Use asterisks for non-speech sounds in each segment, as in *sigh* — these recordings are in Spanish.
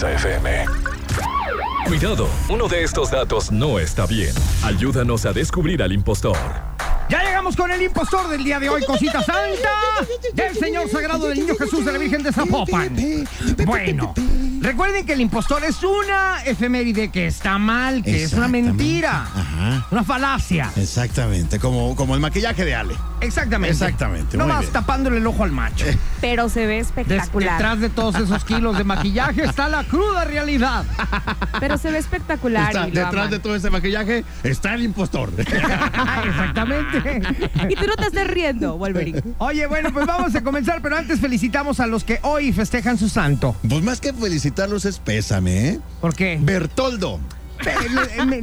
Exa FM. Cuidado, uno de estos datos no está bien. Ayúdanos a descubrir al impostor. Ya llegamos con el impostor del día de hoy, cosita santa del Señor Sagrado del Niño Jesús de la Virgen de Zapopan. Bueno, recuerden que el impostor es una efeméride que está mal, que es una mentira, Ajá. una falacia. Exactamente, como, como el maquillaje de Ale. Exactamente. Exactamente, No muy vas bien. tapándole el ojo al macho. Pero se ve Des- espectacular. detrás de todos esos kilos de maquillaje está la cruda realidad. Pero se ve espectacular. Está- y lo detrás aman. de todo ese maquillaje está el impostor. *laughs* Exactamente. Y tú no te estés riendo, Wolverine. Oye, bueno, pues vamos a comenzar, pero antes felicitamos a los que hoy festejan su santo. pues más que felicitarlos es pésame, ¿eh? ¿Por qué? Bertoldo.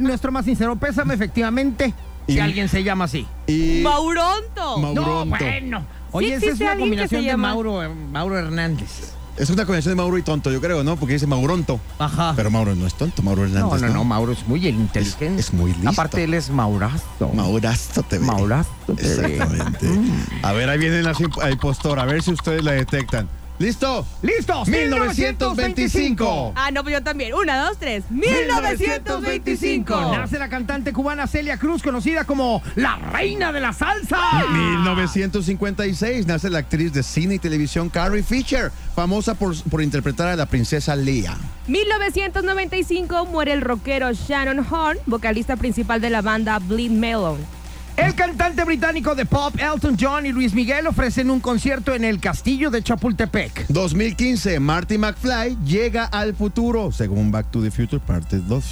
Nuestro más sincero pésame, efectivamente, si Y- alguien se llama así. Y ¡Mauronto! Mau- No, Mauronto. bueno. Oye, esa es una combinación de Mauro, eh, Mauro Hernández. es una combinación de Mauro y tonto, yo creo, ¿no? Porque dice Mauronto. Ajá. Pero Mauro no es tonto, Mauro no, Hernández. no, no, Mauro es muy inteligente. Es- es muy listo. Aparte, él es Maurazo. Maurazo TV. Maurazo TV. Exactamente. Mm. A ver, ahí viene la imp- el impostor, a ver si ustedes la detectan. ¿Listo? ¡Listos! 1925. Ah, no, pues yo también. Una, dos, tres. 1925. Nace la cantante cubana Celia Cruz, conocida como la reina de la salsa. 1956 nace la actriz de cine y televisión Carrie Fisher, famosa por, por interpretar a la princesa Leia. 1995 muere el rockero Shannon Horn, vocalista principal de la banda Bleed Melon. El cantante británico de pop Elton John y Luis Miguel ofrecen un concierto en el Castillo de Chapultepec. 2015, Marty McFly llega al futuro, según Back to the Future, parte 2.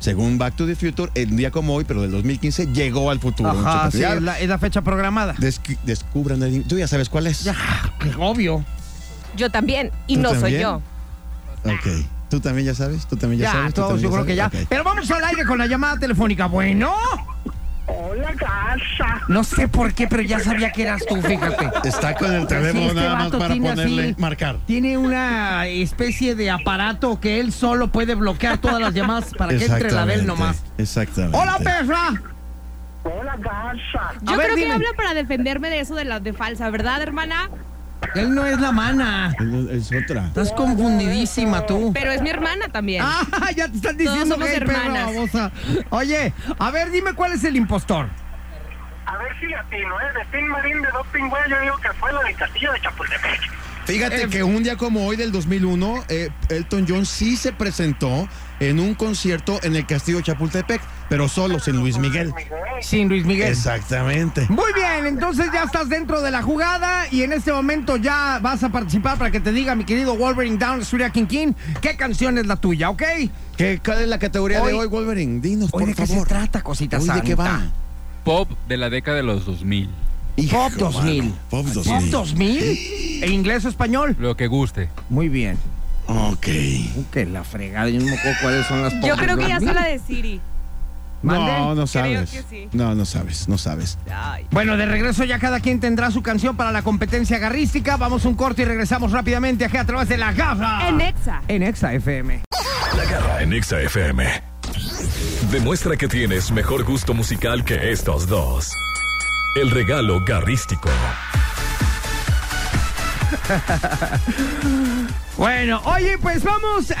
Según Back to the Future, el día como hoy, pero del 2015, llegó al futuro. Ajá, sí, es la, es la fecha programada. Descu- descubran el... Tú ya sabes cuál es. Ya, obvio. Yo también, y ¿Tú no soy yo. Ok. ¿Tú también ya sabes? ¿Tú también ya, Ya, sabes? ¿Tú todos, yo creo que ya. Pero vamos al aire con la llamada telefónica. Bueno, Hola, casa. no sé por qué, pero ya sabía que eras tú, fíjate. Está con el Sí, teléfono este nada más para ponerle así- marcar. Tiene una especie de aparato que él solo puede bloquear todas las llamadas para que entre la de él nomás. Exactamente. ¡Hola, perra! Hola, casa. Yo A ver, creo que habla para defenderme de eso de la de falsa, ¿verdad, hermana? Él no es la mana. Es otra. Estás confundidísima tú. Pero es mi hermana también. Ah, *laughs* ya te están diciendo somos que perra hermanas. babosa. Oye, a ver, dime cuál es el impostor. A ver si latino, ¿eh? De Tim Marín de Doping Güey, yo digo que fue la del castillo de Chapultepec. Fíjate Eh, que un día como hoy del 2001, eh, Elton John sí se presentó en un concierto en el Castillo de Chapultepec, pero solo sin Luis Miguel. Sin Luis Miguel. Exactamente. Muy bien, entonces ya estás dentro de la jugada y en este momento ya vas a participar para que te diga mi querido Wolverine Down Street a King King qué canción es la tuya, ¿ok? ¿Qué, ¿Cuál es la categoría de Hoy- Wolverine? Dinos, Hoy por de qué se favor. trata, cosita Hoy, ¿De qué va? pop de la década de los 2000. Hijo, Pop 2000. mano, Pop ¿Pop 2000. 2000? ¿En inglés o español? Lo que guste. Muy bien. Ok. Que la fregada, yo no me acuerdo cuáles son las Yo pop creo que ya 2000. sé la de Siri. ¿Mande? No, no Creo sabes. que sí. No, no sabes, no sabes. Ay. Bueno, de regreso ya cada quien tendrá su canción para la competencia garrística. Vamos a un corte y regresamos rápidamente aquí a través de la garra. En Exa. En Exa FM. La garra en Exa FM. Demuestra que tienes mejor gusto musical que estos dos. El regalo garrístico. *laughs* Bueno, oye, pues vamos eh,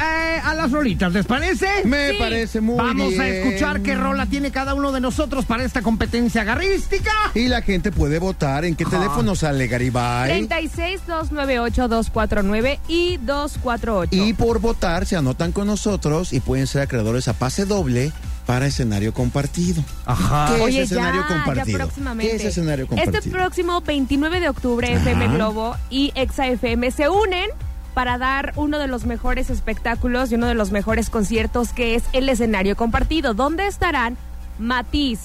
a las rolitas, ¿les parece? Me Sí. parece muy Vamos bien. a escuchar qué rola tiene cada uno de nosotros para esta competencia garrística. Y la gente puede votar en qué teléfono sale Garibay. 36 298 249 y 248. Y por votar se anotan con nosotros y pueden ser acreedores a pase doble para escenario compartido. Ajá. ¿Qué Oye, es escenario ya, compartido? ya próximamente. ¿Qué es escenario compartido? Este próximo 29 de octubre, Ajá. FM Globo y Exa FM se unen para dar uno de los mejores espectáculos y uno de los mejores conciertos que es el escenario compartido, donde estarán Matiz,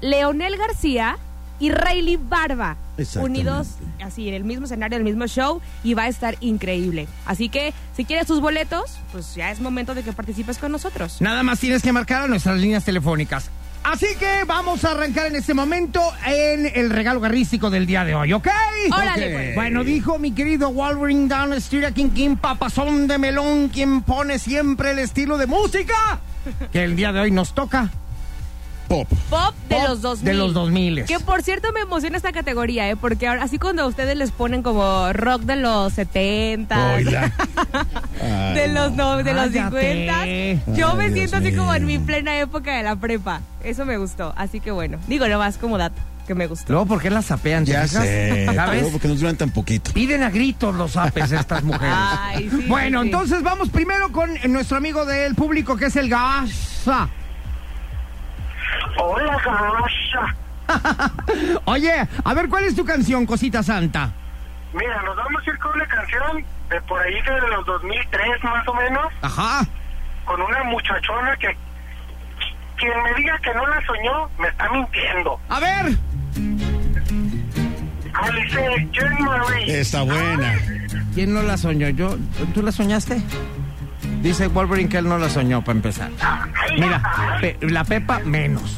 Leonel García y Rayleigh Barba. Unidos así en el mismo escenario, en el mismo show y va a estar increíble. Así que si quieres tus boletos, pues ya es momento de que participes con nosotros. Nada más tienes que marcar a nuestras líneas telefónicas. Así que vamos a arrancar en este momento en el regalo garrístico del día de hoy, ¿ok? Órale, Ok. pues. Bueno, dijo mi querido Wolverine Down Street a King King, papazón de melón, quien pone siempre el estilo de música que el día de hoy nos toca. Pop. Pop de Pop los 2000. de los 2000. Que por cierto me emociona esta categoría, ¿eh? Porque ahora, así cuando ustedes les ponen como rock de los 70, Oila. *laughs* de los, no, de los Cállate. 50, yo Ay, me Dios siento así como en mi plena época de la prepa. Eso me gustó. Así que bueno, digo nomás como dato que me gustó. Luego, ¿por qué las sapean? ¿te Ya sé. Pero porque nos duran tan poquito. Piden a gritos los apes estas mujeres. Ay, sí, bueno, sí. entonces vamos primero con nuestro amigo del público que es el Gaza. Hola, Gasha. *laughs* Oye, a ver, ¿cuál es tu canción, Cosita Santa? Mira, nos vamos a ir con una canción de por ahí de los 2003 más o menos, Ajá. con una muchachona que quien me diga que no la soñó, me está mintiendo. A ver. Alice Jean Marie. Está buena. ¿Quién no la soñó? ¿Yo? ¿Tú la soñaste? Dice Wolverine que él no la soñó para empezar. Mira, pe- la Pepa menos.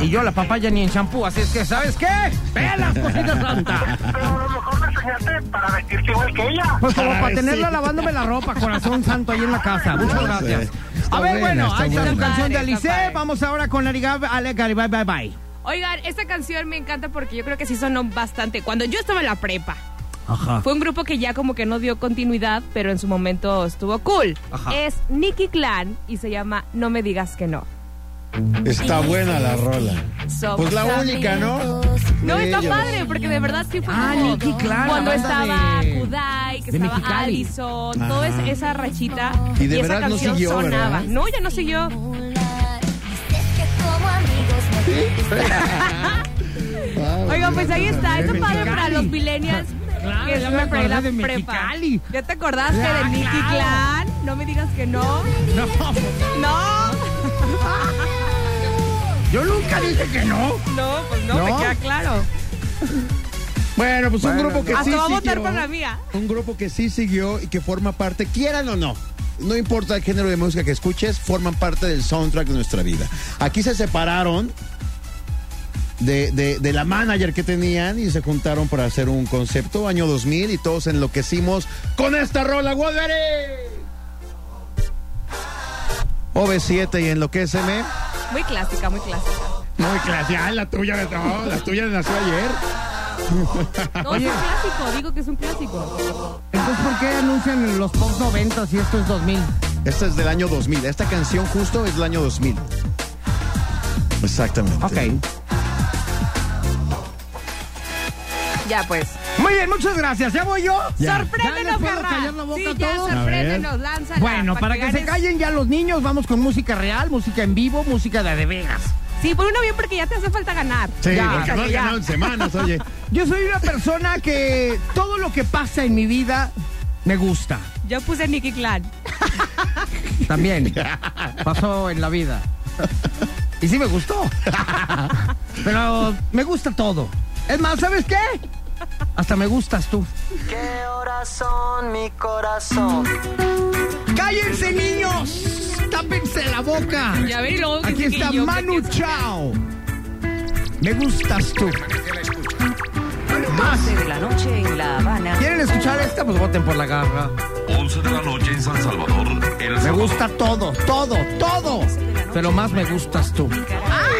Y yo la papaya ni en champú, así es que, ¿sabes qué? ¡Velas, Cosita Santa! Pero a lo mejor la soñaste para vestirte igual que ella. Pues como para tenerla lavándome la ropa, corazón santo, ahí en la casa. Muchas gracias. Está A ver, bueno, ahí está su buena. canción de Alice. Vamos ahora con Arigab, Ale, bye, bye, bye. Oigan, esta canción me encanta porque yo creo que sí sonó bastante. Cuando yo estaba en la prepa, Ajá. fue un grupo que ya como que no dio continuidad, pero en su momento estuvo cool. Ajá. Es Nicky Clan y se llama No me digas que no. Está buena la rola. Somos Pues la única, ¿no? No, está ellos. padre, porque de verdad sí fue Ah, como Nicky Clan, cuando estaba de- Kudai, que de estaba Mexicali. Allison, toda esa, esa rachita. Y de esa verdad no canción siguió, sonaba. ¿verdad? No, ya no siguió. *laughs* Oigan, pues ahí está. Está padre para los millennials. Claro, que ya no me la acordé de prepa. Mexicali. ¿Ya te acordaste Ah, de Nicky claro. Clan? No me digas que no. No, No. *laughs* yo nunca dije que no. No, pues no, ¿No? me queda claro. Bueno, pues un grupo que Hasta sí va a votar siguió. por la mía. Un grupo que sí siguió y que forma parte, quieran o no. No importa el género de música que escuches, forman parte del soundtrack de nuestra vida. Aquí se separaron de, de- de la manager que tenían y se juntaron para hacer un concepto año 2000 y todos enloquecimos con esta rola, Wolverine. OV7 y enloquéceme. Muy clásica, muy clásica. Muy clásica. Ah, la tuya, no, la tuya nació ayer. *laughs* No, es un clásico, digo que es un clásico. Entonces, ¿por qué anuncian los post 90 si esto es 2000? Esta es del año 2000. Esta canción justo es del año 2000. Exactamente. Ok. Ya pues. Muy bien, muchas gracias. ¿Ya voy yo? Ya. ¿Ya Sorpréndenos, Garra. callar la boca Sí, a ya, todos? sorpréndenos, lánzala. Bueno, para que se callen ya los niños, vamos con música real, música en vivo, música de de Vegas. Sí, por uno bien porque ya te hace falta ganar. Sí, Ya, porque no has ya. ganado en semanas, oye. *laughs* Yo soy una persona que todo lo que pasa en mi vida me gusta. Yo puse Nicky Clan. *laughs* También pasó en la vida. Y sí me gustó. *laughs* Pero me gusta todo. Es más, ¿sabes qué? Hasta me gustas tú. ¿Qué horas son mi corazón? ¡Cállense, niños! ¡Tápense la boca! Ya ven, y luego que Aquí sí que está yo, Manu que- Chao. Me gustas tú. Más de la noche en La Habana. ¿Quieren escuchar esta? Pues voten por la garra. 11 de la noche en San Salvador, El Me Salvador. gusta todo, todo, todo. Pero más me gustas tú.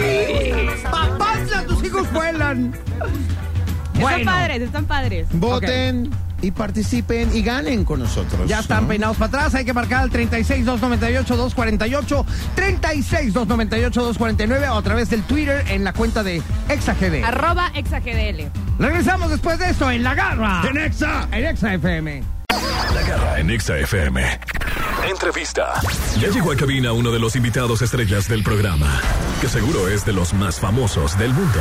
¡Ay! ¡Papás, tus hijos vuelan! Están padres, están padres. Voten y participen y ganen con nosotros. Ya están ¿no? peinados para atrás, hay que marcar al 36 298 248, 36 298 249 o a través del Twitter en la cuenta de ExaGD. Arroba exagdl. Regresamos después de esto en La Garra. ¡En Exa! En Exa FM. La garra en Exa FM. Entrevista. Ya llegó a cabina uno de los invitados estrellas del programa, que seguro es de los más famosos del mundo.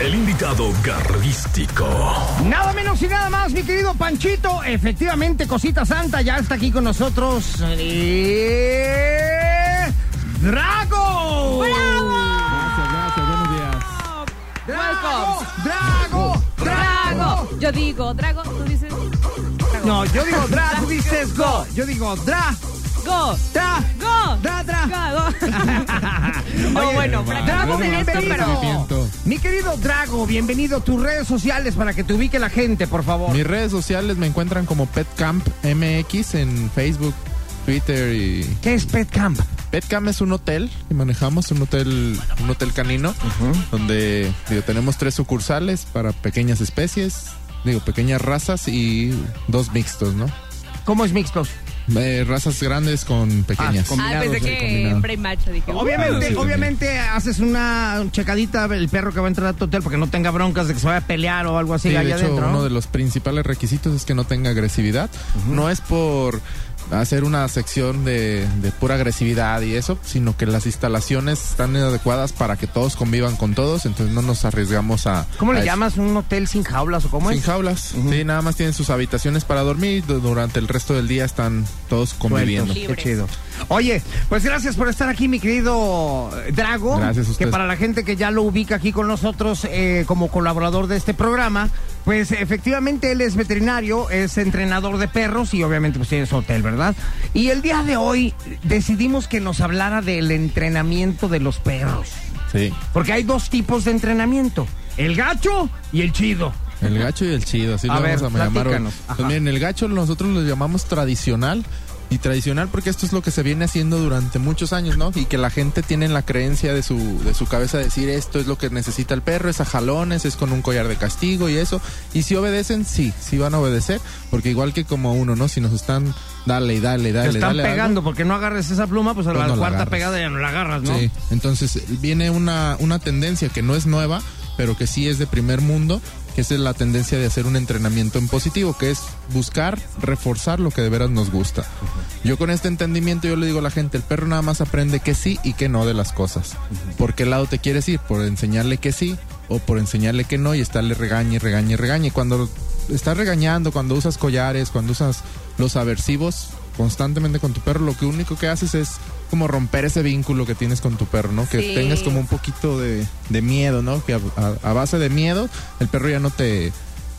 El invitado garrístico. Nada menos y nada más, mi querido Panchito. Efectivamente, Cosita Santa ya está aquí con nosotros. Eh, ¡Drago! Gracias, gracias, buenos días. ¡Drago! ¡Drago! Drago. Yo digo, Drago, tú dices. Drago. No, yo digo dra, tú dices go. Yo digo dra, Go. dra, *laughs* No, Oye, bueno, Drago, practicamos en esto, bienvenido. pero. Mi querido Drago, bienvenido. Tus redes sociales para que te ubique la gente, por favor. Mis redes sociales me encuentran como PetCamp MX en Facebook, Twitter y ¿Qué es Pet Camp? Petcam es un hotel que manejamos, un hotel, un hotel canino, donde digo, tenemos tres sucursales para pequeñas especies, digo, pequeñas razas y dos mixtos, ¿no? ¿Cómo es mixtos? Eh, razas grandes con pequeñas. Ah, Combinados, pensé que combinado. hembra y macho. Dije, Obviamente, sí. obviamente haces una checadita el perro que va a entrar a tu hotel porque no tenga broncas de que se vaya a pelear o algo así Sí, de hecho, adentro. ¿no? uno de los principales requisitos es que no tenga agresividad. No es por hacer una sección de, de pura agresividad y eso, sino que las instalaciones están adecuadas para que todos convivan con todos, entonces no nos arriesgamos a... ¿Cómo a le eso. llamas un hotel sin jaulas o cómo Sin es? jaulas. Sí, nada más tienen sus habitaciones para dormir. du- Durante el resto del día están todos conviviendo. Qué chido. Oye, pues gracias por estar aquí, mi querido Drago. Gracias a Que ustedes. para la gente que ya lo ubica aquí con nosotros eh, como colaborador de este programa, pues efectivamente él es veterinario, es entrenador de perros y obviamente pues tiene su hotel, ¿verdad? Y el día de hoy decidimos que nos hablara del entrenamiento de los perros. Sí. Porque hay dos tipos de entrenamiento, el gacho y el chido. El gacho y el chido, así A lo ver, vamos a llamar. Pues miren, el gacho nosotros lo llamamos tradicional. Y tradicional porque esto es lo que se viene haciendo durante muchos años, ¿no? Y que la gente tiene en la creencia de su, de su cabeza decir esto es lo que necesita el perro, es a jalones, es con un collar de castigo y eso. Y si obedecen, sí, sí van a obedecer. Porque igual que como uno, ¿no? Si nos están dale y dale, Te dale, están dale. algo, pegando porque no agarres esa pluma, pues a Pues la no la cuarta pegada ya no la agarras, ¿no? Sí, entonces viene una, una tendencia que no es nueva, pero que sí es de primer mundo, que es la tendencia de hacer un entrenamiento en positivo, que es buscar reforzar lo que de veras nos gusta. Yo con este entendimiento yo le digo a la gente, el perro nada más aprende que sí y que no de las cosas. ¿Por qué lado te quieres ir? ¿Por enseñarle que sí o por enseñarle que no y estarle regañe, regañe, regañe? Cuando estás regañando, cuando usas collares, cuando usas los aversivos constantemente con tu perro, lo que único que haces es como romper ese vínculo que tienes con tu perro, ¿no? Que Sí. tengas como un poquito de, de miedo, ¿no? Que a, a- a base de miedo el perro ya no te...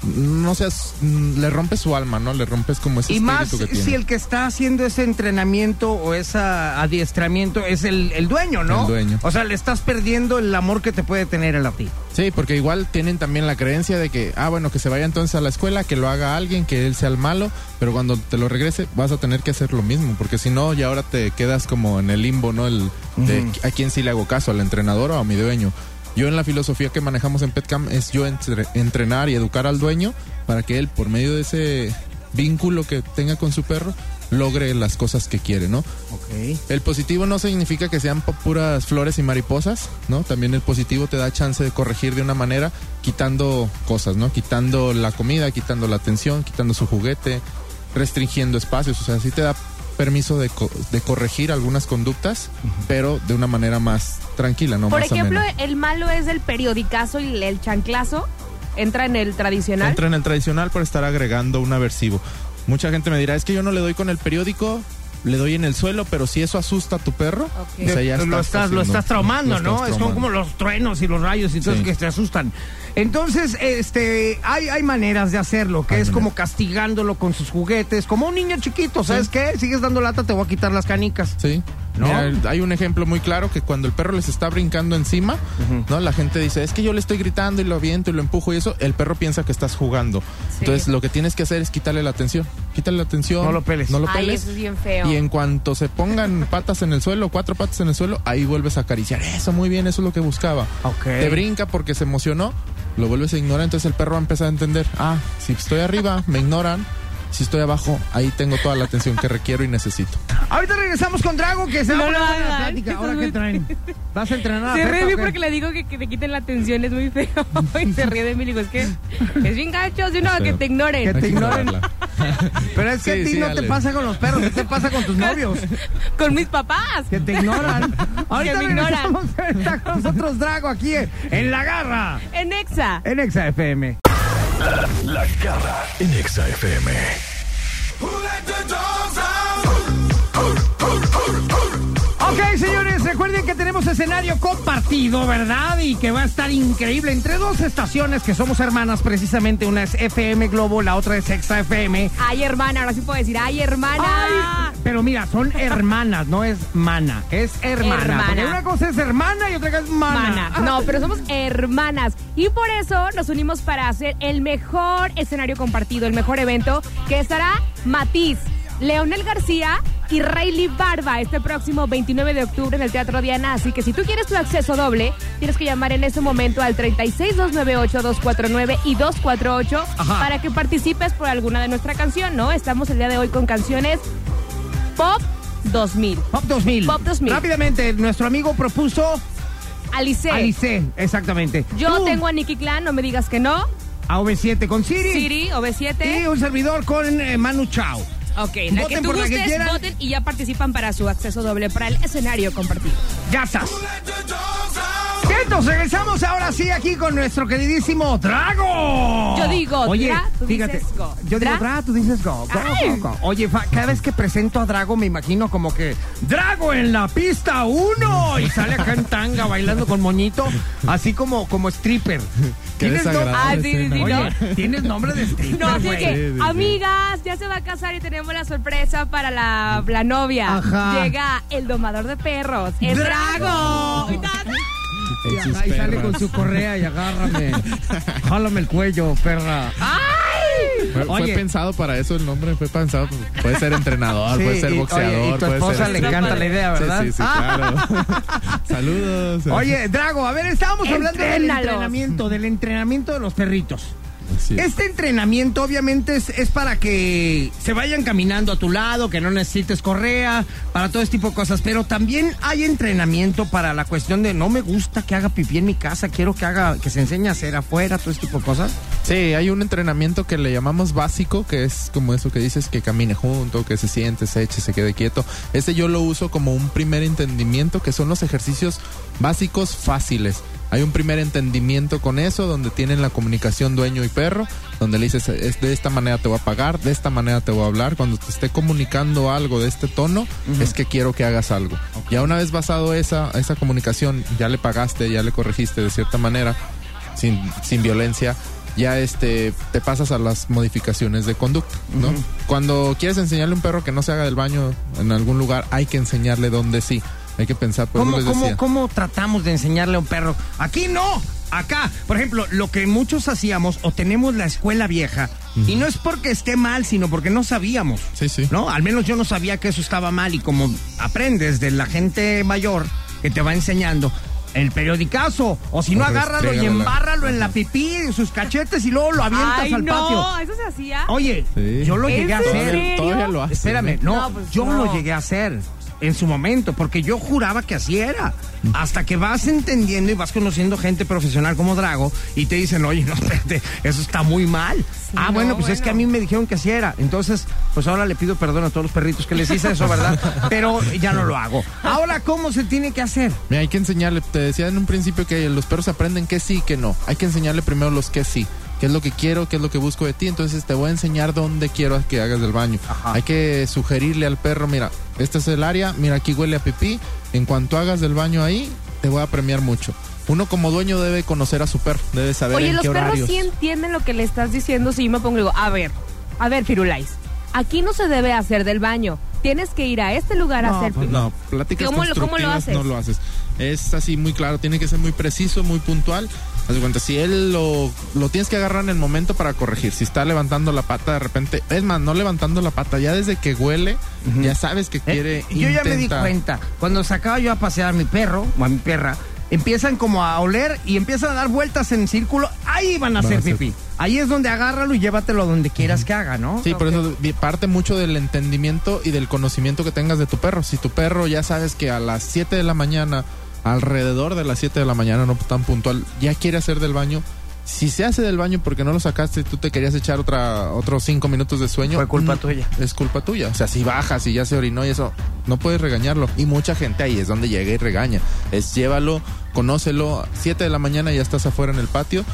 No seas... mm, Le rompes su alma, ¿no? Le rompes como ese Y más que tiene. si el que está haciendo ese entrenamiento o ese adiestramiento es el, el dueño, ¿no? El dueño. O sea, le estás perdiendo el amor que te puede tener él a ti. Sí, porque igual tienen también la creencia de que, ah, bueno, que se vaya entonces a la escuela, que lo haga alguien, que él sea el malo, pero cuando te lo regrese vas a tener que hacer lo mismo, porque si no, ya ahora te quedas como en el limbo, ¿no? El de a quién sí le hago caso, al entrenador o a mi dueño. Yo en la filosofía que manejamos en Petcam es yo entre- entrenar y educar al dueño para que él, por medio de ese vínculo que tenga con su perro, logre las cosas que quiere, ¿no? Ok. El positivo no significa que sean pu- puras flores y mariposas, ¿no? También el positivo te da chance de corregir de una manera quitando cosas, ¿no? Quitando la comida, quitando la atención, quitando su juguete, restringiendo espacios, o sea, sí te da permiso de, co- de corregir algunas conductas, pero de una manera más tranquila, ¿no? Por más ejemplo, amena. el malo es el periodicazo y el chanclazo. Entra en el tradicional. Entra en el tradicional por estar agregando un aversivo. Mucha gente me dirá, es que yo no le doy con el periódico, le doy en el suelo, pero si eso asusta a tu perro, o sea, ya lo, estás, lo estás traumando, lo ¿no? estás Es como, traumando. como los truenos y los rayos y todo Sí. eso que te asustan. Entonces, este, hay, hay maneras de hacerlo, que Hay es maneras. como castigándolo con sus juguetes, como un niño chiquito, ¿sabes qué? Sigues dando lata, te voy a quitar las canicas. Sí. ¿No? Mira, hay un ejemplo muy claro que cuando el perro les está brincando encima, ¿no? La gente dice, es que yo le estoy gritando y lo aviento y lo empujo y eso, el perro piensa que estás jugando. Entonces lo que tienes que hacer es quitarle la atención. Quítale la atención. No lo peles. No lo Ay, peles. eso es bien feo. Y en cuanto se pongan *laughs* patas en el suelo, cuatro patas en el suelo, ahí vuelves a acariciar. Eso, muy bien, eso es lo que buscaba. Ok. Te brinca porque se emocionó, lo vuelves a ignorar, entonces el perro va a empezar a entender, ah, si estoy arriba, me ignoran. Si estoy abajo, ahí tengo toda la atención que requiero y necesito. Ahorita regresamos con Drago, que se va No a poner lo buena la plática. ¿Ahora qué *laughs* traen? ¿Vas a entrenar a Se ríe porque le digo que, que te quiten la atención, es muy feo. *laughs* y se ríe de mí y le digo, es que es bien gacho, si no, que te ignoren. Que te ignoren. Pero es que Sí, a ti sí, no te pasa con los perros, ¿qué te pasa con tus novios? Con mis papás. Que te ignoran. *laughs* Ahorita me ignoran. está con nosotros Drago aquí en La Garra, En Exa. en Exa FM. La garra en recuerden que tenemos escenario compartido, ¿verdad? Y que va a estar increíble entre dos estaciones que somos hermanas, precisamente. Una es FM Globo, la otra es Exa FM. Ay, hermana, ahora sí puedo decir, ay, hermana. Ay, pero mira, son hermanas, no es mana, es hermana. Hermana. Porque una cosa es hermana y otra cosa es mana. Hermana. No, pero somos hermanas. Y por eso nos unimos para hacer el mejor escenario compartido, el mejor evento, que estará Matiz, Leonel García y Rayleigh Barba este próximo 29 de octubre en el Teatro Diana. Así que si tú quieres tu acceso doble, tienes que llamar en ese momento al 36-298-249 y 248 Ajá. para que participes por alguna de nuestra canción, ¿no? Estamos el día de hoy con canciones Pop 2000. Pop 2000. Pop 2000. Rápidamente, nuestro amigo propuso Alice. Alice, exactamente. Yo Tú, tengo a Nicky Clan, no me digas que no. a OV7 con Siri. Siri, Y OV7. un servidor con eh, Manu Chao. Ok, la que Voten tú por la que gustes, quieran. voten y ya participan para su acceso doble para el escenario compartido. Ya estás. Vientos, regresamos ahora sí aquí con nuestro queridísimo Drago. Yo digo Oye, Dra, tú fíjate, dices go. Yo digo Dra. Tú dices go. go, Ay. go, go. Oye, fa- cada vez que presento a Drago me imagino como que Drago en la pista uno y sale acá en tanga bailando con moñito, así como como stripper. Qué ¿Tienes no- Ah, sí, sí, sí. Oye, tienes nombre de stripper, No, así que, Sí, sí, sí. amigas, ya se va a casar y tenemos la sorpresa para la, la novia. Ajá. Llega el domador de perros, el ¡Drago! Drago. Y, sale con su correa y agárrame. Jálame el cuello, perra. ¡Ay! Fue, fue Oye, pensado para eso el nombre, fue pensado, puede ser entrenador, Sí, puede ser y- boxeador, oye, y tu puede esposa ser le stripper. encanta la idea, Sí, ¿verdad? Sí, sí, claro. *laughs* Saludos. Oye, Drago, a ver, estábamos hablando del Entrénalos. entrenamiento, del entrenamiento de los perritos. Sí. Este entrenamiento obviamente es, es para que se vayan caminando a tu lado, que no necesites correa, para todo este tipo de cosas, pero también hay entrenamiento para la cuestión de no me gusta que haga pipí en mi casa, quiero que haga, que se enseñe a hacer afuera, todo este tipo de cosas. Sí, hay un entrenamiento que le llamamos básico, que es como eso que dices, que camine junto, que se siente, se eche, se quede quieto. Ese yo lo uso como un primer entendimiento, que son los ejercicios básicos fáciles. Hay un primer entendimiento con eso, donde tienen la comunicación dueño y perro, donde le dices, es de esta manera te voy a pagar, de esta manera te voy a hablar. Cuando te esté comunicando algo de este tono, es que quiero que hagas algo. Ya una vez basado esa, esa comunicación, ya le pagaste, ya le corregiste de cierta manera, sin, sin violencia, ya este te pasas a las modificaciones de conducta, ¿no? Cuando quieres enseñarle a un perro que no se haga del baño en algún lugar, hay que enseñarle dónde sí. Hay que pensar, por eso ¿Cómo, cómo, tratamos de enseñarle a un perro? Aquí no, acá. Por ejemplo, lo que muchos hacíamos o tenemos la escuela vieja, y no es porque esté mal, sino porque no sabíamos. Sí, sí. ¿No? Al menos yo no sabía que eso estaba mal y como aprendes de la gente mayor que te va enseñando. El periodicazo, o si no, O agárralo y embárralo en la pipí, en sus cachetes y luego lo avientas Ay, al no, patio. eso se hacía. Oye, Sí. yo lo ¿En llegué a hacer. Todavía, todavía lo hace. Espérame, no, No, pues yo no. lo llegué a hacer en su momento, porque yo juraba que así era. Hasta que vas entendiendo y vas conociendo gente profesional como Drago y te dicen, oye, no, *laughs* espérate, eso está muy mal. ah, no, bueno, pues es que a mí me dijeron que así era. Entonces, pues ahora le pido perdón a todos los perritos que les hice eso, ¿verdad? *laughs* Pero ya no lo hago. Ahora, ¿cómo se tiene que hacer? Mira, hay que enseñarle, te decía en un principio que los perros aprenden que sí y que no. Hay que enseñarle primero los que sí. ¿Qué es lo que quiero? ¿Qué es lo que busco de ti? Entonces te voy a enseñar dónde quiero que hagas del baño. Ajá. Hay que sugerirle al perro, mira, este es el área, mira, aquí huele a pipí. En cuanto hagas del baño ahí, te voy a premiar mucho. Uno como dueño debe conocer a su perro, debe saber Oye, en los qué perros horarios. sí entienden lo que le estás diciendo si yo me pongo y digo, a ver, a ver, Firulais, aquí no se debe hacer del baño. Tienes que ir a este lugar a hacer Pues pipí. no, pláticas ¿Cómo lo- cómo lo haces? no lo haces. Es así muy claro, tiene que ser muy preciso, muy puntual. Haz de cuenta, si él lo, lo tienes que agarrar en el momento para corregir. Si está levantando la pata de repente, es más, no levantando la pata, ya desde que huele, ya sabes que quiere Eh, yo ya me di cuenta. Cuando sacaba yo a pasear a mi perro o a mi perra, empiezan como a oler y empiezan a dar vueltas en círculo. Ahí van a Van hacer pipí. Ahí es donde agárralo y llévatelo donde quieras que haga, ¿no? Sí, por eso parte mucho del entendimiento y del conocimiento que tengas de tu perro. Si tu perro ya sabes que a las 7 de la mañana, alrededor de las 7 de la mañana, no tan puntual, ya quiere hacer del baño. Si se hace del baño porque no lo sacaste, tú te querías echar otra, otros 5 minutos de sueño. Fue culpa tuya. Es culpa tuya. O sea, si bajas y ya se orinó y eso, no puedes regañarlo. Y mucha gente ahí es donde llega y regaña. Es llévalo, conócelo. 7 de la mañana ya estás afuera en el patio.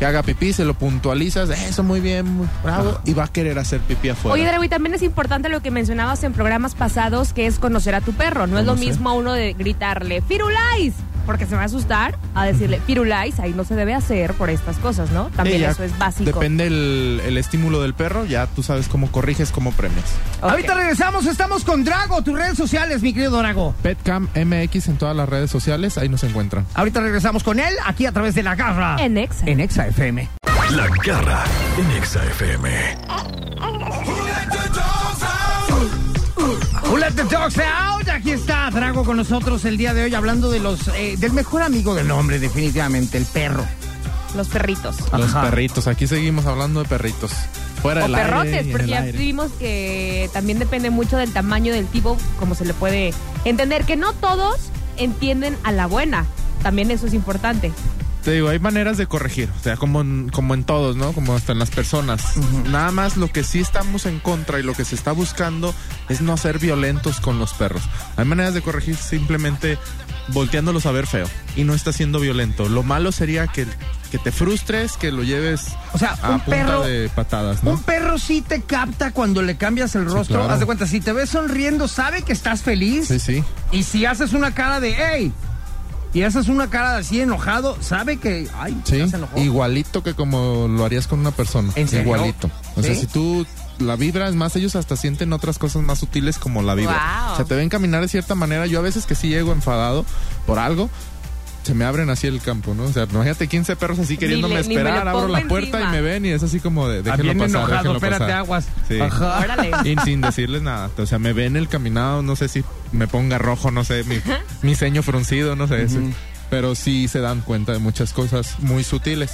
Que haga pipí, se lo puntualizas. Eso muy bien, muy bravo. Y va a querer hacer pipí afuera. Oye, Drago, y también es importante lo que mencionabas en programas pasados, que es conocer a tu perro. No es lo mismo a uno de gritarle, ¡Firulais! Porque se va a asustar, a decirle, Firulais, ahí no se debe hacer por estas cosas, ¿no? También eso es básico. Depende el, el estímulo del perro, ya tú sabes cómo corriges, cómo premias. Ahorita regresamos, estamos con Drago, tus redes sociales, mi querido Drago. Petcam MX en todas las redes sociales, ahí nos encuentran. Ahorita regresamos con él, aquí a través de La Garra. En Exa. En Exa FM. La garra en Exa FM. ¡Ula Let the dogs out. Aquí está Drago con nosotros el día de hoy hablando de los eh, del mejor amigo del hombre, definitivamente, el perro. Los perritos. Los Ajá. perritos, aquí seguimos hablando de perritos. Fuera O del perrotes, porque ya aire. vimos que también depende mucho del tamaño del tipo, como se le puede entender, que no todos entienden a la buena. También eso es importante. Te digo, hay maneras de corregir, o sea, como en, como en todos, ¿no? Como hasta en las personas. Nada más lo que sí estamos en contra y lo que se está buscando es no ser violentos con los perros. Hay maneras de corregir simplemente volteándolos a ver feo y no está siendo violento. Lo malo sería que, que te frustres, que lo lleves O sea, a un punta perro- de patadas, ¿no? Un perro sí te capta cuando le cambias el rostro. claro. Haz de cuenta, si te ves sonriendo, sabe que estás feliz. Sí, sí. Y si haces una cara de hey, y haces una cara así enojado, sabe que ay, Sí, ya se enojó. igualito que como lo harías con una persona. ¿En serio? Igualito. O sea, si tú la vibras más, ellos hasta sienten otras cosas más sutiles como la vibra. Wow. O sea, te ven caminar de cierta manera. Yo a veces que sí llego enfadado por algo, se me abren así el campo, ¿no? O sea, imagínate 15 perros así queriéndome le- esperar, abro la puerta encima. y me ven y es así como de, déjenlo pasar, enojado, déjenlo espérate, pasar. aguas. Sí. Ajá. Órale. *laughs* Y sin decirles nada. O sea, me ven el caminado, no sé si me ponga rojo, no sé, mi, mi ceño fruncido, no sé. ese. Pero sí se dan cuenta de muchas cosas muy sutiles.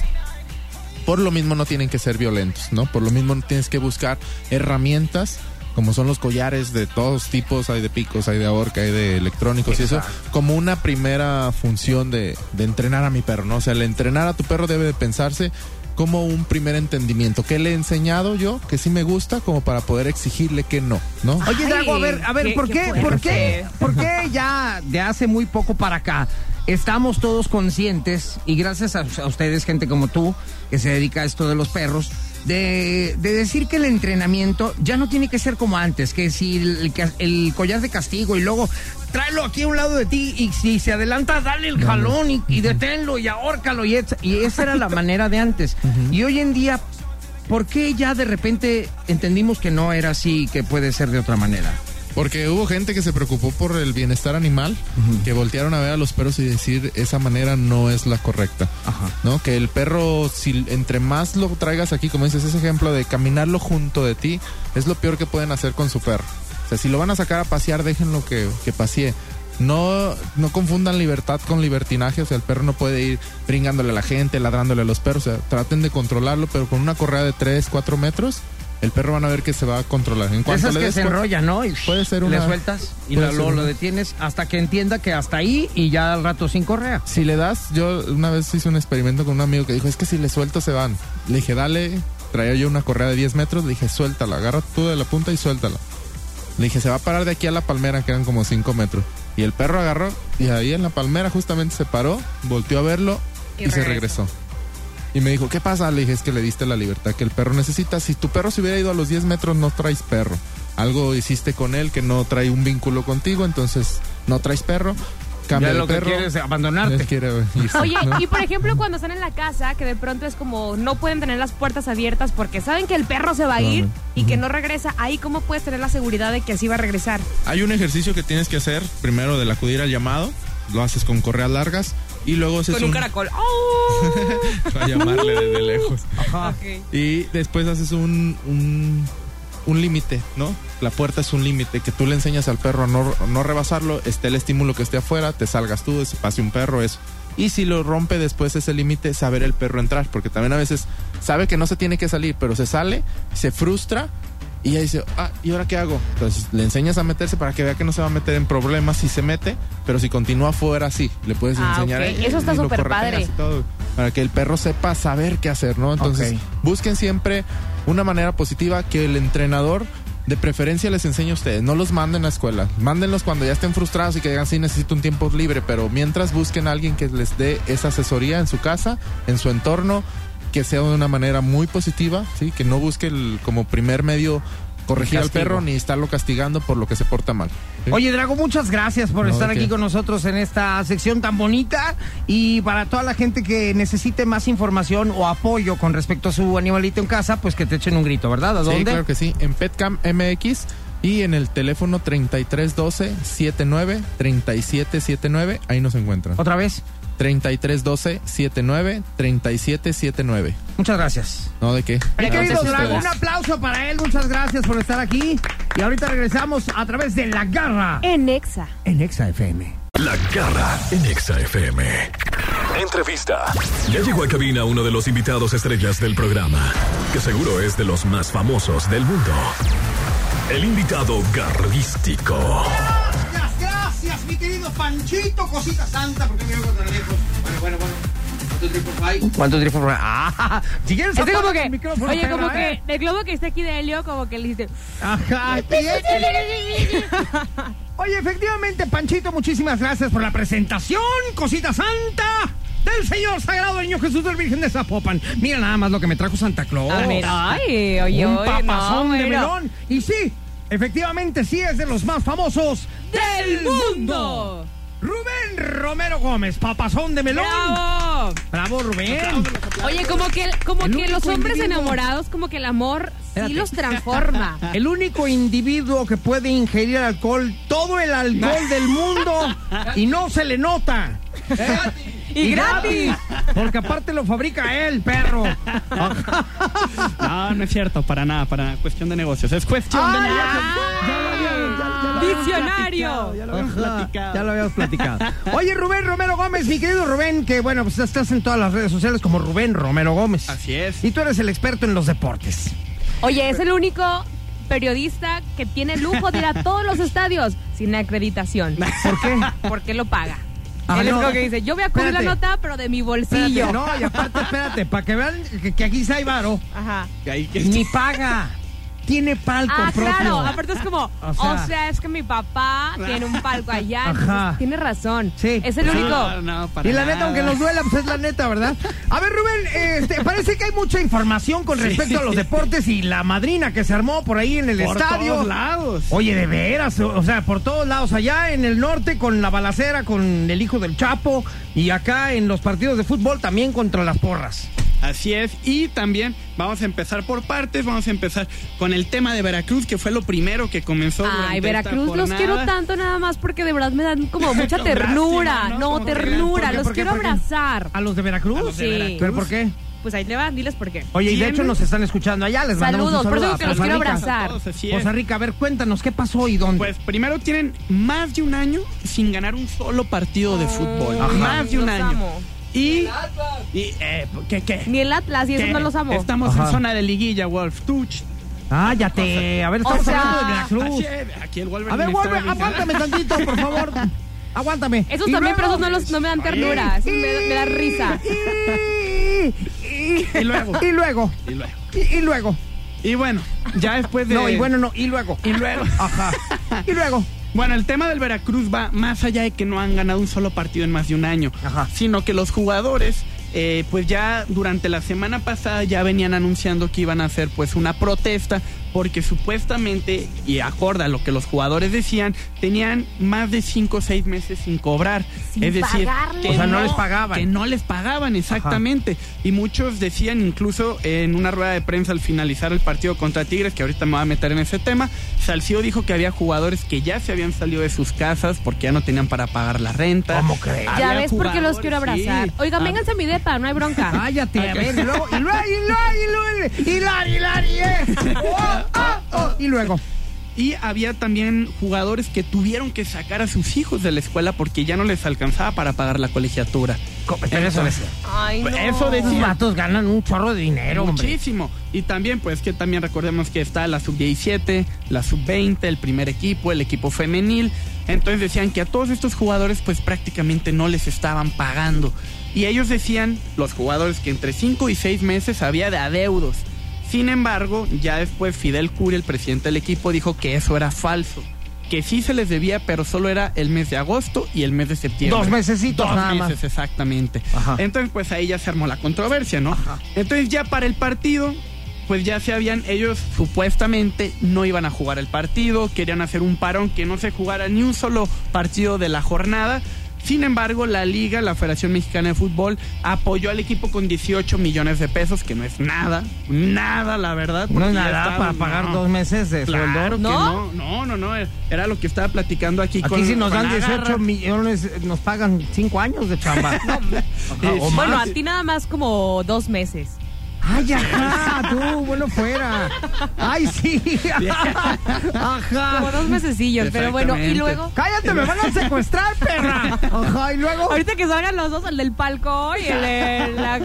Por lo mismo no tienen que ser violentos, ¿no? Por lo mismo tienes que buscar herramientas como son los collares de todos tipos, hay de picos, hay de ahorca, hay de electrónicos y eso, como una primera función de, de entrenar a mi perro, ¿no? O sea, el entrenar a tu perro debe de pensarse como un primer entendimiento. ¿Qué le he enseñado yo? Que sí me gusta, como para poder exigirle que no, ¿no? Oye, Ay, Dago, a ver, a ver, qué- ¿por qué qué, por qué, por qué ya de hace muy poco para acá estamos todos conscientes y gracias a, a ustedes, gente como tú, que se dedica a esto de los perros, de, de decir que el entrenamiento ya no tiene que ser como antes, que si el, el collar de castigo y luego tráelo aquí a un lado de ti y si se adelanta, dale el jalón y, y deténlo y ahórcalo y, y esa era la manera de antes. Y hoy en día ¿Por qué ya de repente entendimos que no era así, que puede ser de otra manera? Porque hubo gente que se preocupó por el bienestar animal, que voltearon a ver a los perros y decir esa manera no es la correcta. Ajá. ¿No? Que el perro, si entre más lo traigas aquí, como dices, ese ejemplo de caminarlo junto de ti, es lo peor que pueden hacer con su perro. O sea, si lo van a sacar a pasear, déjenlo que, que pasee. No, no confundan libertad con libertinaje, o sea, el perro no puede ir bringándole a la gente, ladrándole a los perros, o sea, traten de controlarlo, pero con una correa de 3, 4 metros, el perro van a ver que se va a controlar. En cuanto Esas le que des se ¿no? Y Puede ser le una- sueltas y lo, lo detienes hasta que entienda que hasta ahí y ya al rato sin correa. Si le das, yo una vez hice un experimento con un amigo que dijo, es que si le suelto se van. Le dije, dale, traía yo una correa de 10 metros, le dije, suéltala, agarra tú de la punta y suéltala. Le dije, se va a parar de aquí a la palmera, que eran como 5 metros. Y el perro agarró y ahí en la palmera justamente se paró, volteó a verlo y, Y se regresó. Y me dijo, ¿qué pasa? Le dije, es que le diste la libertad que el perro necesita. Si tu perro se hubiera ido a los 10 metros, no traes perro. Algo hiciste con él que no trae un vínculo contigo, entonces no traes perro. Cambia Ya lo que perro. quieres es abandonarte. Él quiere irse, Oye, ¿no? y por ejemplo, cuando están en la casa, que de pronto es como no pueden tener las puertas abiertas porque saben que el perro se va a ir y que no regresa, ahí cómo puedes tener la seguridad de que así va a regresar. Hay un ejercicio que tienes que hacer primero del acudir al llamado, lo haces con correas largas y luego haces Con un caracol. ¡Oh! *laughs* para llamarle desde *laughs* lejos. Ok. Y después haces un, un, un límite, ¿no? La puerta es un límite que tú le enseñas al perro a no, no rebasarlo, esté el estímulo que esté afuera, te salgas tú, se pase un perro, eso. Y si lo rompe después ese límite, saber el perro entrar, porque también a veces sabe que no se tiene que salir, pero se sale, se frustra y ya dice, ah, ¿y ahora qué hago? Entonces le enseñas a meterse para que vea que no se va a meter en problemas si se mete, pero si continúa afuera, sí, le puedes Ah, enseñar. ok. "Ey, Eso está súper padre. y todo, para que el perro sepa saber qué hacer, ¿no? Entonces, busquen siempre una manera positiva que el entrenador de preferencia les enseñe a ustedes. No los manden a escuela. Mándenlos cuando ya estén frustrados y que digan, sí, necesito un tiempo libre. Pero mientras busquen a alguien que les dé esa asesoría en su casa, en su entorno, que sea de una manera muy positiva, ¿sí? Que no busque el- como primer medio corregir al perro ni estarlo castigando por lo que se porta mal. ¿sí? Oye, Drago, muchas gracias por No, estar ¿de aquí con nosotros en esta sección tan bonita. Y para toda la gente que necesite más información o apoyo con respecto a su animalito en casa, pues que te echen un grito, ¿verdad? ¿A Sí, dónde? claro que sí. En Petcam MX y en el teléfono 3312 79 3779. Ahí nos encuentran. Otra vez. 3312 79 3779. Muchas gracias. No, ¿de qué? Mi querido Drago, un aplauso para él. Muchas gracias por estar aquí. Y ahorita regresamos a través de La Garra En Exa. en Exa FM. La garra en Exa FM. Entrevista. Ya llegó a cabina uno de los invitados estrellas del programa, que seguro es de los más famosos del mundo. El invitado garrístico. Panchito, cosita santa, porque me veo tan lejos. Bueno, bueno, bueno. ¿Cuántos tripos hay? ¿Cuántos tripos hay? Ah, si quieres Este como que, el micrófono, oye, como que el globo que está aquí de Helio, como que le dice, Ajá. *laughs* *laughs* Oye, efectivamente, Panchito, muchísimas gracias por la presentación, cosita santa del Señor Sagrado Niño Jesús del Virgen de Zapopan. Mira nada más lo que me trajo Santa Claus. a ver, ay, oye, Un papazón no, de melón. Y sí, efectivamente, sí es de los más famosos ¡Del mundo! Rubén Romero Gómez, papazón de melón. ¡Bravo! Bravo, Rubén. Oye, como que, como El que los único hombres individuo- enamorados, como que el amor Espérate. sí los transforma. *laughs* El único individuo que puede ingerir alcohol, todo el alcohol *laughs* del mundo, y no se le nota. Y gratis. Porque aparte lo fabrica él, perro. *laughs* No, no es cierto, para nada, para nada. Cuestión de negocios. Es cuestión de negocios. Visionario. Ya lo habíamos platicado. Ya lo habíamos platicado. *laughs* Oye, Rubén Romero Gómez, mi querido Rubén, que bueno, pues estás en todas las redes sociales como Rubén Romero Gómez. Así es. Y tú eres el experto en los deportes. Oye, es el único periodista que tiene el lujo de ir a *laughs* todos los estadios sin acreditación. *laughs* ¿Por qué? Porque lo paga. Ah, Él no. es como que dice, yo voy a cubrir la nota, pero de mi bolsillo. Espérate, no, y aparte, espérate, para que vean que, que aquí sí hay varo. Ajá. Ahí que- Ni paga. Tiene palco Ah, propio. claro. Aparte es como, O o sea- es que mi papá tiene un palco allá. Ajá. entonces tiene razón. Sí. Es el único. No, no, para Y la nada. neta, aunque nos duela, pues es la neta, ¿verdad? A ver, Rubén, este, parece que hay mucha información con respecto a los deportes y la madrina que se armó por ahí en el Por estadio. todos lados. Oye, de veras, o sea, por todos lados, allá en el norte con la balacera, con el hijo del Chapo, y acá en los partidos de fútbol también contra las porras. Así es. Y también vamos a empezar por partes. Vamos a empezar con el tema de Veracruz, que fue lo primero que comenzó. Ay, Veracruz, esta los quiero tanto nada más porque de verdad me dan *laughs* como mucha Lástima, ternura. ¿no? Ternura. ¿por? Los ¿Por qué? quiero ¿Por qué? abrazar. ¿A los de Veracruz? A los de Sí. Veracruz. ¿Pero por qué? Pues ahí le van, diles por qué. Oye, y de hecho nos están escuchando allá, les mandamos Saludos, un por saludo eso a que los quiero abrazar. Todos, así es. Costa Rica, a ver, cuéntanos, ¿qué pasó y dónde? Pues primero tienen más de un año sin ganar un solo partido de fútbol. Ay, Más de un los año. amo. Y, y eh, ¿qué qué? Ni el Atlas, y eso ¿Qué? no los amo. Estamos Ajá. en zona de liguilla, Wolf. Tuch. Cállate, a ver, estamos O sea- hablando de Veracruz. Aquí el Wolverine A ver, vuelve, aguántame tantito, por favor. Aguántame. Esos Y también, pero luego- esos no, los, no me dan ternura. Esos me, me dan risa. Y, Y luego. Y luego. Y luego. Y, y luego. Y bueno, ya después de. No, y bueno, no. Y luego. Y luego. Ajá. *laughs* Y luego. Bueno, el tema del Veracruz va más allá de que no han ganado un solo partido en más de un año, Ajá. sino que los jugadores, eh, pues ya durante la semana pasada ya venían anunciando que iban a hacer pues una protesta porque supuestamente, y acorde a lo que los jugadores decían, tenían más de cinco o seis meses sin cobrar. Sin es decir, que O sea, no les pagaban. Que no les pagaban, exactamente. Y muchos decían, incluso en una rueda de prensa al finalizar el partido contra Tigres, que ahorita me voy a meter en ese tema, Salcio dijo que había jugadores que ya se habían salido de sus casas porque ya no tenían para pagar la renta. ¿Cómo crees? Ya ves por qué los quiero abrazar. sí. Oigan, Ah, vénganse a mi depa, no hay bronca. Cállate, a ver, y luego, y luego, y luego, y luego, y luego, y luego, y luego, oh, oh, y luego. Y había también jugadores que tuvieron que sacar a sus hijos de la escuela porque ya no les alcanzaba para pagar la colegiatura. Pero eso es. Ay, no. Eso Esos decía. vatos ganan un chorro de dinero, hombre. Muchísimo. Y también, pues que también recordemos que está la sub-17, la sub-20, el primer equipo, el equipo femenil. Entonces decían que a todos estos jugadores pues prácticamente no les estaban pagando. Y ellos decían, los jugadores, que entre 5 y 6 meses había de adeudos. Sin embargo, ya después Fidel Curi, el presidente del equipo, dijo que eso era falso. Que sí se les debía, pero solo era el mes de agosto y el mes de septiembre. Dos mesecitos Dos nada más. meses, exactamente. Ajá. Entonces, pues ahí ya se armó la controversia, ¿no? Entonces, ya para el partido, pues ya se habían, ellos supuestamente no iban a jugar el partido, querían hacer un parón que no se jugara ni un solo partido de la jornada. Sin embargo, la liga, la Federación Mexicana de Fútbol, apoyó al equipo con 18 millones de pesos, que no es nada, nada, la verdad. No es nada estaba- para pagar no. dos meses de Claro sueldo. ¿No? no, no, no, no, era lo que estaba platicando aquí, Aquí con si nos dan 18 Agarra. millones, nos pagan 5 años de chamba. Ajá, *laughs* o Bueno, a ti nada más como dos meses. Ay, ajá, tú, bueno fuera. Ay, sí. *laughs* Ajá. Como dos mesecillos, pero bueno, y luego. Cállate, me van a secuestrar, perra. Ajá, y luego. Ahorita que salgan los dos, el del palco y el de, la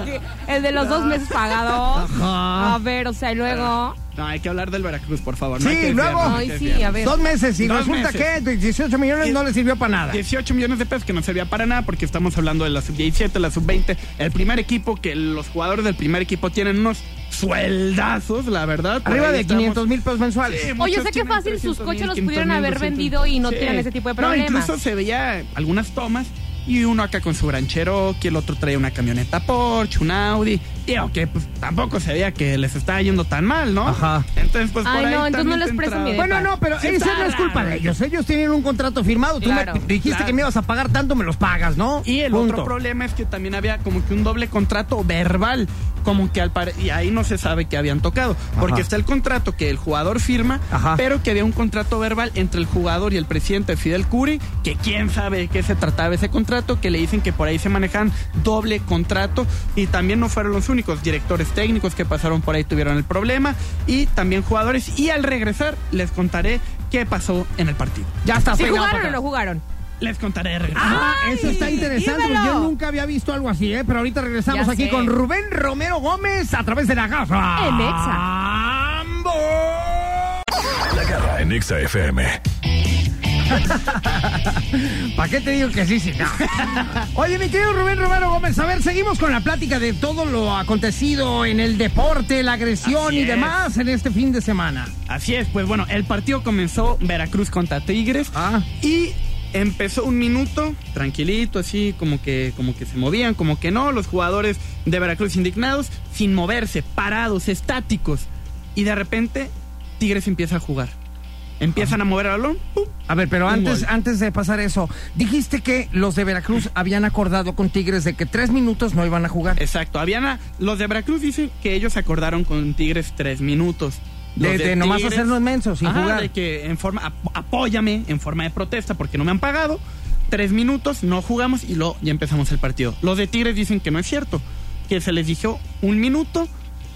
el de los dos meses pagados. Ajá. A ver, o sea, y luego. No, hay que hablar del Veracruz, por favor. no hay Sí, que luego. no hay que sí, a ver. Dos meses y Dos resulta meses. que 18 millones no le sirvió para nada. 18 millones de pesos que no servía para nada porque estamos hablando de la sub-17, la sub-20, el primer equipo que los jugadores del primer equipo tienen unos sueldazos, la verdad. Arriba de estamos. 500 mil pesos mensuales. Sí, Oye, sé que fácil sus 300,000, coches los 500,000, pudieron haber 200,000. vendido y no Sí. tienen ese tipo de No, problemas. incluso se veía algunas tomas y uno acá con su gran Cherokee, el otro traía una camioneta Porsche, un Audi. Y aunque pues tampoco se veía que les estaba yendo tan mal, ¿no? Ajá. Entonces, pues Ay, por ahí no, entonces no les entra- mi Bueno, no, pero Sí, esa no es culpa raro. de ellos. Ellos tienen un contrato firmado. Tú Claro, me dijiste claro. que me ibas a pagar tanto, me los pagas, ¿no? Y el Punto. otro problema es que también había como que un doble contrato verbal, como que al pare- y ahí no se sabe que habían tocado, porque Ajá. está el contrato que el jugador firma, Ajá. pero que había un contrato verbal entre el jugador y el presidente Fidel Curi, que quién sabe de qué se trataba ese contrato, que le dicen que por ahí se manejan doble contrato y también no fueron los únicos directores técnicos que pasaron por ahí tuvieron el problema y también jugadores y al regresar les contaré qué pasó en el partido. Ya está. ¿Sí jugaron o no jugaron? Les contaré de regreso. Ah, eso está interesante. dímelo. Yo nunca había visto algo así, ¿eh? Pero ahorita regresamos Ya aquí sé. con Rubén Romero Gómez a través de la gafa. En Exa. La garra en Exa FM. *laughs* ¿Para qué te digo que sí, sí? No. Oye, mi querido Rubén Romero Gómez, a ver, seguimos con la plática de todo lo acontecido en el deporte, la agresión Así y es. demás en este fin de semana. Así es, pues bueno, el partido comenzó Veracruz contra Tigres Ah. y empezó un minuto tranquilito, así como que como que se movían, como que no, los jugadores de Veracruz indignados, sin moverse, parados, estáticos. Y de repente Tigres empieza a jugar. Empiezan a mover el balón, ¡pum! A ver, pero antes, antes de pasar eso, dijiste que los de Veracruz habían acordado con Tigres de que tres minutos no iban a jugar. Exacto, habían a- los de Veracruz dicen que ellos acordaron con Tigres tres minutos. Los De, de nomás Tigres- hacernos mensos sin Ajá, jugar. de que en forma, ap- apóyame en forma de protesta porque no me han pagado. Tres minutos, no jugamos y luego ya empezamos el partido. Los de Tigres dicen que no es cierto, que se les dijo un minuto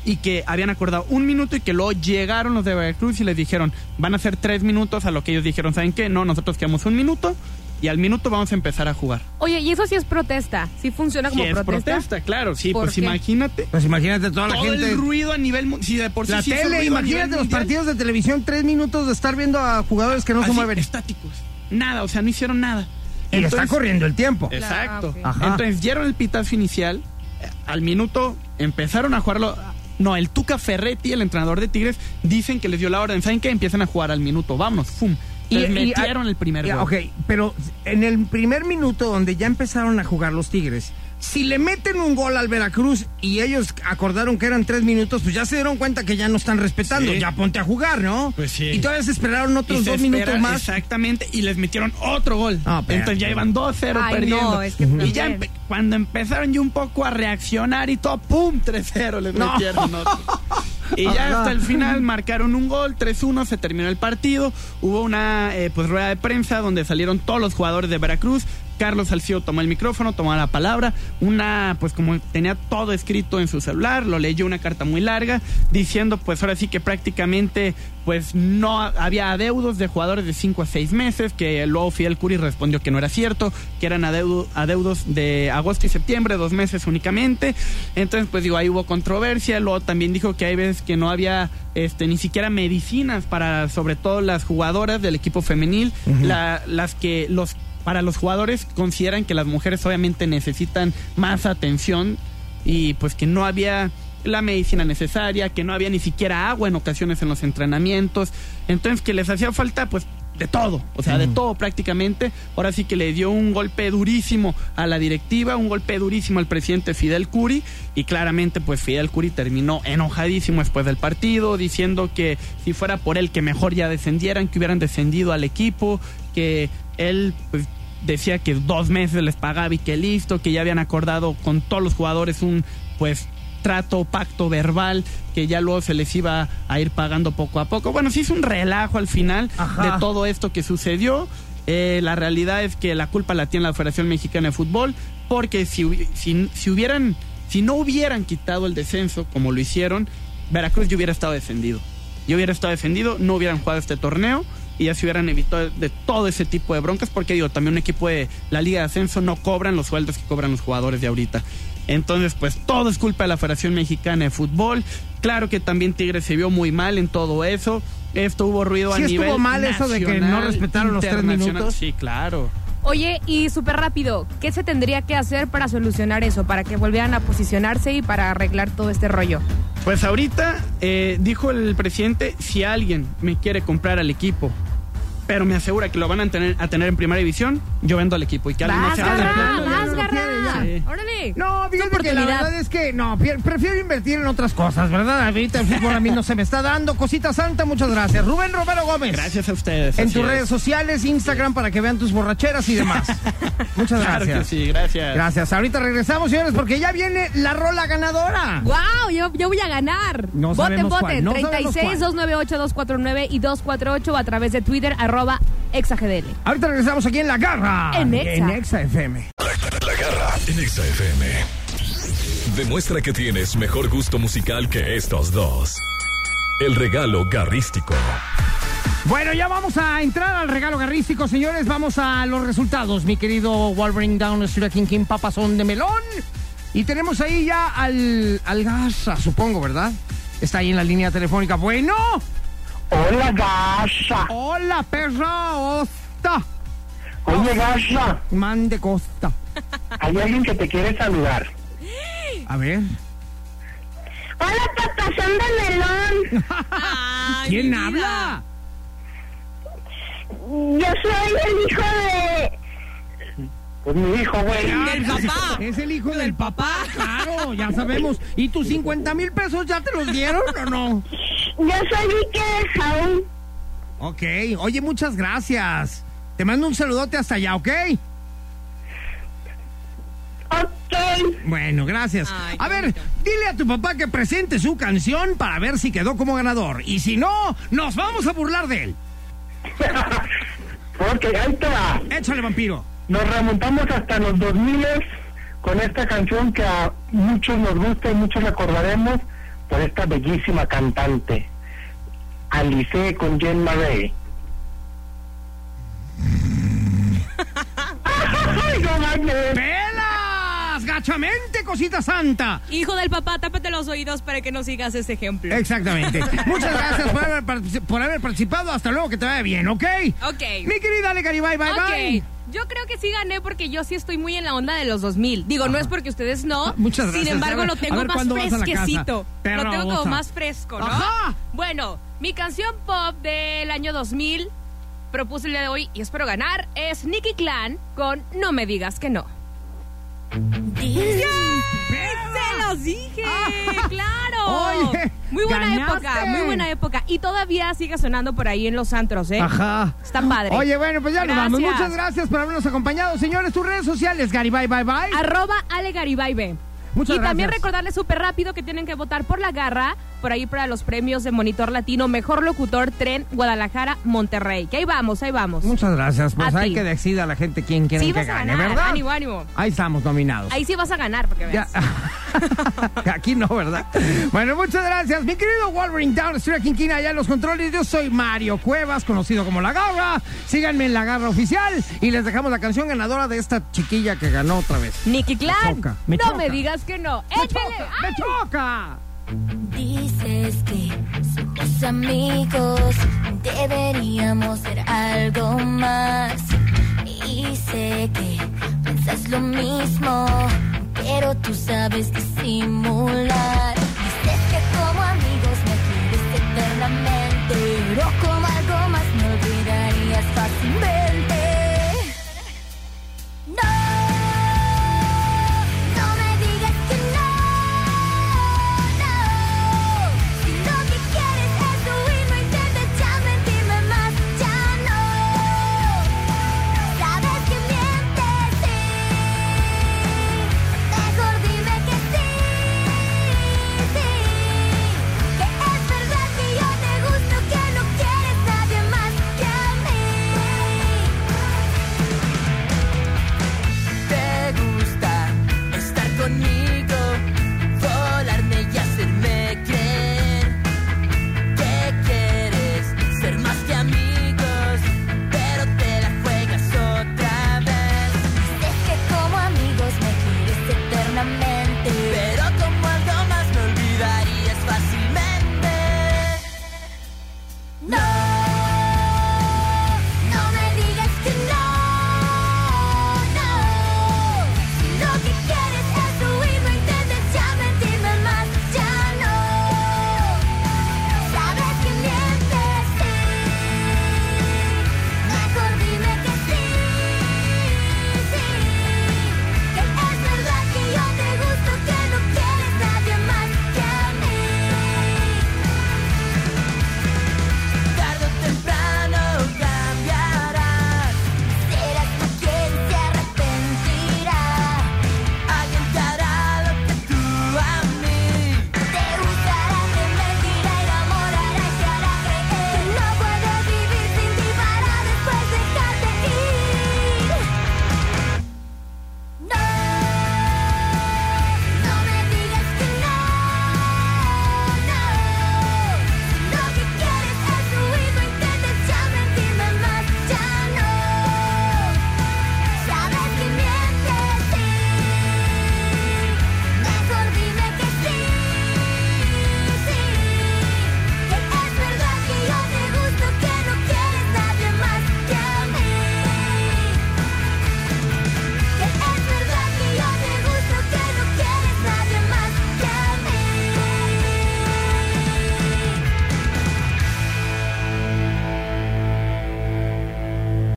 y que habían acordado un minuto y que luego llegaron los de Veracruz y les dijeron, van a ser tres minutos, a lo que ellos dijeron, ¿saben qué? No, nosotros quedamos un minuto y al minuto vamos a empezar a jugar. Oye, y eso sí es protesta. Sí funciona como Sí, es protesta. protesta, claro, sí, ¿Por pues qué? imagínate. Pues imagínate toda la todo gente. el ruido a nivel si de por sí La sí tele, imagínate los partidos de televisión, tres minutos de estar viendo a jugadores que no se mueven. estáticos nada o sea no hicieron nada Y está corriendo el tiempo. exacto. Ajá. entonces dieron el pitazo inicial eh, al minuto empezaron a jugarlo no el Tuca Ferretti el entrenador de Tigres dicen que les dio la orden. Saben qué empiezan a jugar al minuto. Vámonos. Fum. Les metieron el primer gol. Ok, pero en el primer minuto donde ya empezaron a jugar los Tigres, si le meten un gol al Veracruz y ellos acordaron que eran tres minutos, pues ya se dieron cuenta que ya no están respetando. Sí. Ya ponte a jugar, ¿no? Pues sí. Y todavía se esperaron otros se dos espera- minutos más. Exactamente, y les metieron otro gol. Ah, espérate. Entonces ya iban 2-0 Ay, perdiendo. no, es que y ya empe- cuando empezaron ya un poco a reaccionar y todo, ¡pum! 3-0 les No. metieron otro. *laughs* Y ya hasta el final marcaron un gol, 3-1, se terminó el partido. Hubo una eh, pues rueda de prensa donde salieron todos los jugadores de Veracruz. Carlos Salcido tomó el micrófono, tomó la palabra. Una, pues como tenía todo escrito en su celular, lo leyó una carta muy larga, diciendo pues ahora sí que prácticamente pues no ha- había adeudos de jugadores de 5 a 6 meses, que luego Fidel Curi respondió que no era cierto, que eran adeudo- adeudos de agosto y septiembre, dos meses únicamente. Entonces, pues digo, ahí hubo controversia. Luego también dijo que hay veces que no había este ni siquiera medicinas para sobre todo las jugadoras del equipo femenil, la- las que los para los jugadores consideran que las mujeres obviamente necesitan más atención y pues que no había la medicina necesaria, que no había ni siquiera agua en ocasiones en los entrenamientos, entonces que les hacía falta pues de todo, o sea, de todo prácticamente. Ahora sí que le dio un golpe durísimo a la directiva, un golpe durísimo al presidente Fidel Curi y claramente pues Fidel Curi terminó enojadísimo después del partido, diciendo que si fuera por él que mejor ya descendieran, que hubieran descendido al equipo, que él pues decía que dos meses les pagaba y que listo, que ya habían acordado con todos los jugadores un pues trato, pacto verbal, que ya luego se les iba a ir pagando poco a poco. Bueno, sí es un relajo al final Ajá. de todo esto que sucedió. Eh, la realidad es que la culpa la tiene la Federación Mexicana de Fútbol, porque si, si, si hubieran Si no hubieran quitado el descenso como lo hicieron, Veracruz ya hubiera estado defendido. Ya hubiera estado defendido, no hubieran jugado este torneo y ya se hubieran evitado de todo ese tipo de broncas, porque digo, también un equipo de la Liga de Ascenso no cobran los sueldos que cobran los jugadores de ahorita. Entonces, pues todo es culpa de la Federación Mexicana de Fútbol. Claro que también Tigres se vio muy mal en todo eso. Esto hubo ruido ¿Sí a estuvo nivel mal eso de que no respetaron los tres minutos? Sí, claro. Oye, y súper rápido, ¿qué se tendría que hacer para solucionar eso? Para que volvieran a posicionarse y para arreglar todo este rollo. Pues ahorita eh, dijo el presidente, si alguien me quiere comprar al equipo, pero me asegura que lo van a tener, a tener en primera división, yo vendo al equipo. Y que alguien ¡Vas, no se haga Sí. ¡Órale! No, fíjate que la verdad es que no, prefiero invertir en otras cosas, ¿verdad? Ahorita el fútbol a mí no se me está dando. Cosita santa, muchas gracias. Rubén Romero Gómez. Gracias a ustedes. En tus es. redes sociales, Instagram, para que vean tus borracheras y demás. *laughs* Muchas Claro gracias. que sí, gracias. Gracias. Ahorita regresamos, señores, porque ya viene la rola ganadora. ¡Wow! Yo, yo voy a ganar. No voten, sabemos voten. no sabemos 36 298 249 y 248 a través de Twitter, arroba exagdl. Ahorita regresamos aquí en La Garra. En Exa. En Exa FM. La, la garra en Exa FM. Demuestra que tienes mejor gusto musical que estos dos. El regalo garrístico. Bueno, ya vamos a entrar al regalo garrístico, señores. Vamos a los resultados, mi querido Wolverine Down Street King King Papazón de Melón. Y tenemos ahí ya al, al Gaza, supongo, ¿verdad? Está ahí en la línea telefónica. Bueno. Hola, Gasha. Hola, perra Osta. Oye, Gasha, Man de Costa. Hay alguien que te quiere saludar. A ver. Hola, papazón de melón. *laughs* ¿Quién habla? Yo soy el hijo de... Pues mi hijo, güey. Ah, Es el hijo del papá, claro, ya sabemos. ¿Y tus 50 mil pesos ya te los dieron o no? Yo soy Vicky de Jaún. Ok, oye, muchas gracias. Te mando un saludote hasta allá, ¿ok? Bueno, gracias. Ay, a ver, bonito. dile a tu papá que presente su canción para ver si quedó como ganador. Y si no, nos vamos a burlar de él. *laughs* ok, ahí te va. Échale, vampiro. Nos remontamos hasta los 2000 con esta canción que a muchos nos gusta y muchos recordaremos por esta bellísima cantante. Alice con Jen Marais. *laughs* ¡Ay, no manches! ¡Pelas! ¡Gachamente, cosita santa! Hijo del papá, tápate los oídos para que no sigas ese ejemplo. Exactamente. *laughs* Muchas gracias por haber, partici- por haber participado. Hasta luego, que te vaya bien, ¿ok? Ok. Mi querida Ale bye, bye, bye. Yo creo que sí gané porque yo sí estoy muy en la onda de los 2000. Digo, no es porque ustedes no. Ah, muchas gracias. Sin embargo, ver, lo tengo ver más fresquecito. Lo tengo como más fresco, ¿no? Ajá. Bueno, mi canción pop del año 2000 propuse el día de hoy y espero ganar es Nicky Clan con No me digas que no. ¡Se los dije! ¡Claro! Oye, muy buena ganaste. época, muy buena época. Y todavía sigue sonando por ahí en los antros, ¿eh? Ajá. Está padre. Oye, bueno, pues ya nos vamos. Muchas gracias por habernos acompañado. Señores, tus redes sociales, Gary, bye, bye, bye. Arroba Ale Garibaibe. Muchas y también recordarles súper rápido que tienen que votar por la garra, por ahí para los premios de Monitor Latino, Mejor Locutor, Tren, Guadalajara, Monterrey. Que ahí vamos, ahí vamos. Muchas gracias. Pues A hay ti. que decida la gente quién quiere Sí que vas a gane, ganar, ¿verdad? ánimo, ánimo. Ahí estamos nominados. Ahí sí vas a ganar, porque veas. *laughs* Aquí no, ¿verdad? Bueno, muchas gracias. Mi querido Wolverine Down, Street Quinquina, allá en los controles. Yo soy Mario Cuevas, conocido como La Garra. Síganme en La Garra Oficial y les dejamos la canción ganadora de esta chiquilla que ganó otra vez. Nicky Me Clan, choca, me no choca. me digas que no. ¡Me ¡Échale! choca! ¡Me choca! Dices que somos amigos, deberíamos ser algo más. Y sé que piensas lo mismo, pero tú sabes que simulas.